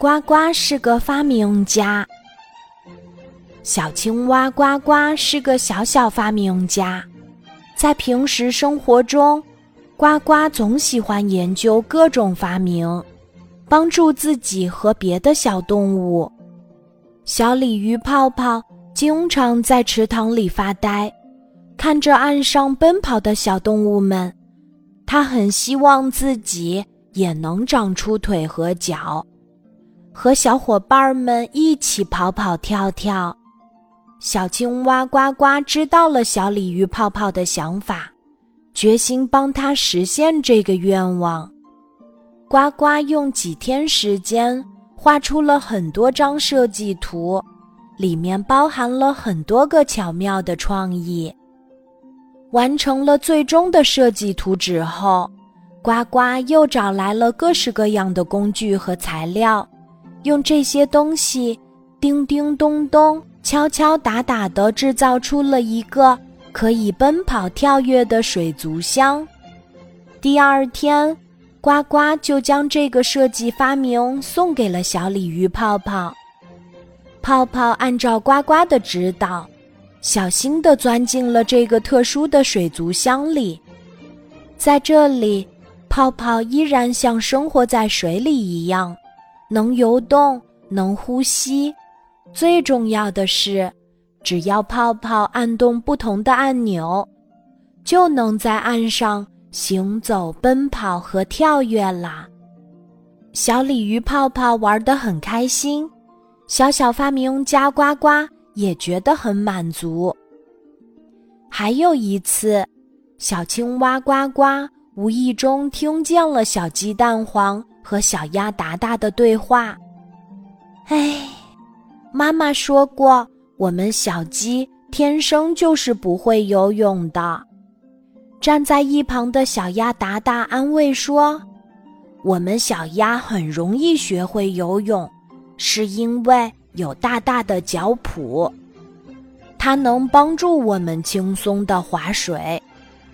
呱呱是个发明家。小青蛙呱呱是个小小发明家，在平时生活中，呱呱总喜欢研究各种发明，帮助自己和别的小动物。小鲤鱼泡泡经常在池塘里发呆，看着岸上奔跑的小动物们，它很希望自己也能长出腿和脚。和小伙伴们一起跑跑跳跳，小青蛙呱呱知道了小鲤鱼泡泡的想法，决心帮他实现这个愿望。呱呱用几天时间画出了很多张设计图，里面包含了很多个巧妙的创意。完成了最终的设计图纸后，呱呱又找来了各式各样的工具和材料。用这些东西，叮叮咚咚、敲敲打打地制造出了一个可以奔跑跳跃的水族箱。第二天，呱呱就将这个设计发明送给了小鲤鱼泡泡。泡泡按照呱呱的指导，小心地钻进了这个特殊的水族箱里。在这里，泡泡依然像生活在水里一样。能游动，能呼吸，最重要的是，只要泡泡按动不同的按钮，就能在岸上行走、奔跑和跳跃啦。小鲤鱼泡泡玩得很开心，小小发明家呱呱也觉得很满足。还有一次，小青蛙呱呱无意中听见了小鸡蛋黄。和小鸭达达的对话。哎，妈妈说过，我们小鸡天生就是不会游泳的。站在一旁的小鸭达达安慰说：“我们小鸭很容易学会游泳，是因为有大大的脚蹼，它能帮助我们轻松的划水，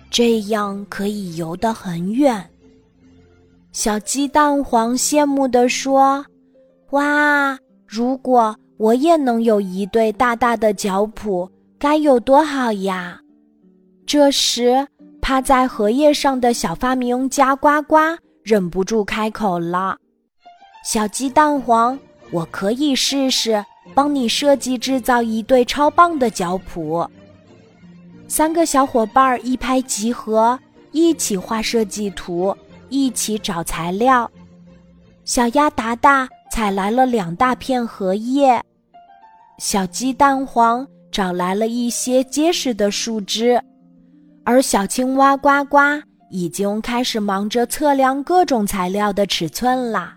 这样可以游得很远。”小鸡蛋黄羡慕地说：“哇，如果我也能有一对大大的脚蹼，该有多好呀！”这时，趴在荷叶上的小发明家呱呱忍不住开口了：“小鸡蛋黄，我可以试试帮你设计制造一对超棒的脚蹼。”三个小伙伴一拍即合，一起画设计图。一起找材料，小鸭达达采来了两大片荷叶，小鸡蛋黄找来了一些结实的树枝，而小青蛙呱呱已经开始忙着测量各种材料的尺寸啦。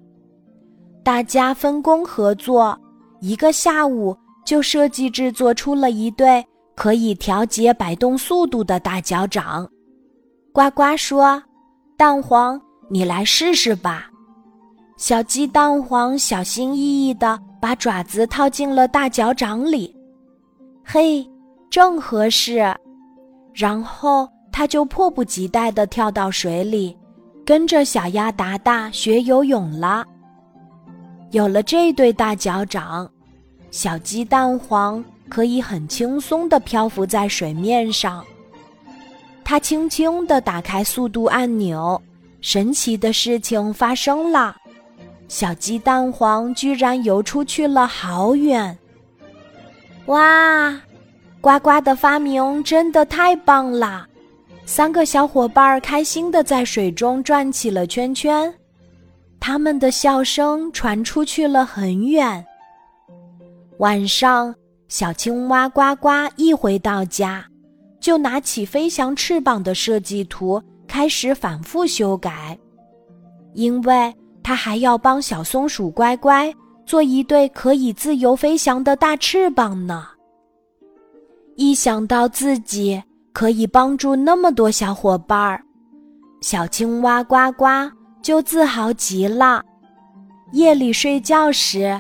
大家分工合作，一个下午就设计制作出了一对可以调节摆动速度的大脚掌。呱呱说。蛋黄，你来试试吧。小鸡蛋黄小心翼翼地把爪子套进了大脚掌里，嘿，正合适。然后他就迫不及待地跳到水里，跟着小鸭达达学游泳了。有了这对大脚掌，小鸡蛋黄可以很轻松地漂浮在水面上。他轻轻地打开速度按钮，神奇的事情发生了，小鸡蛋黄居然游出去了好远！哇，呱呱的发明真的太棒了！三个小伙伴开心地在水中转起了圈圈，他们的笑声传出去了很远。晚上，小青蛙呱呱一回到家。就拿起飞翔翅膀的设计图，开始反复修改，因为他还要帮小松鼠乖乖做一对可以自由飞翔的大翅膀呢。一想到自己可以帮助那么多小伙伴儿，小青蛙呱呱就自豪极了。夜里睡觉时，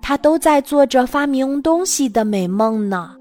他都在做着发明东西的美梦呢。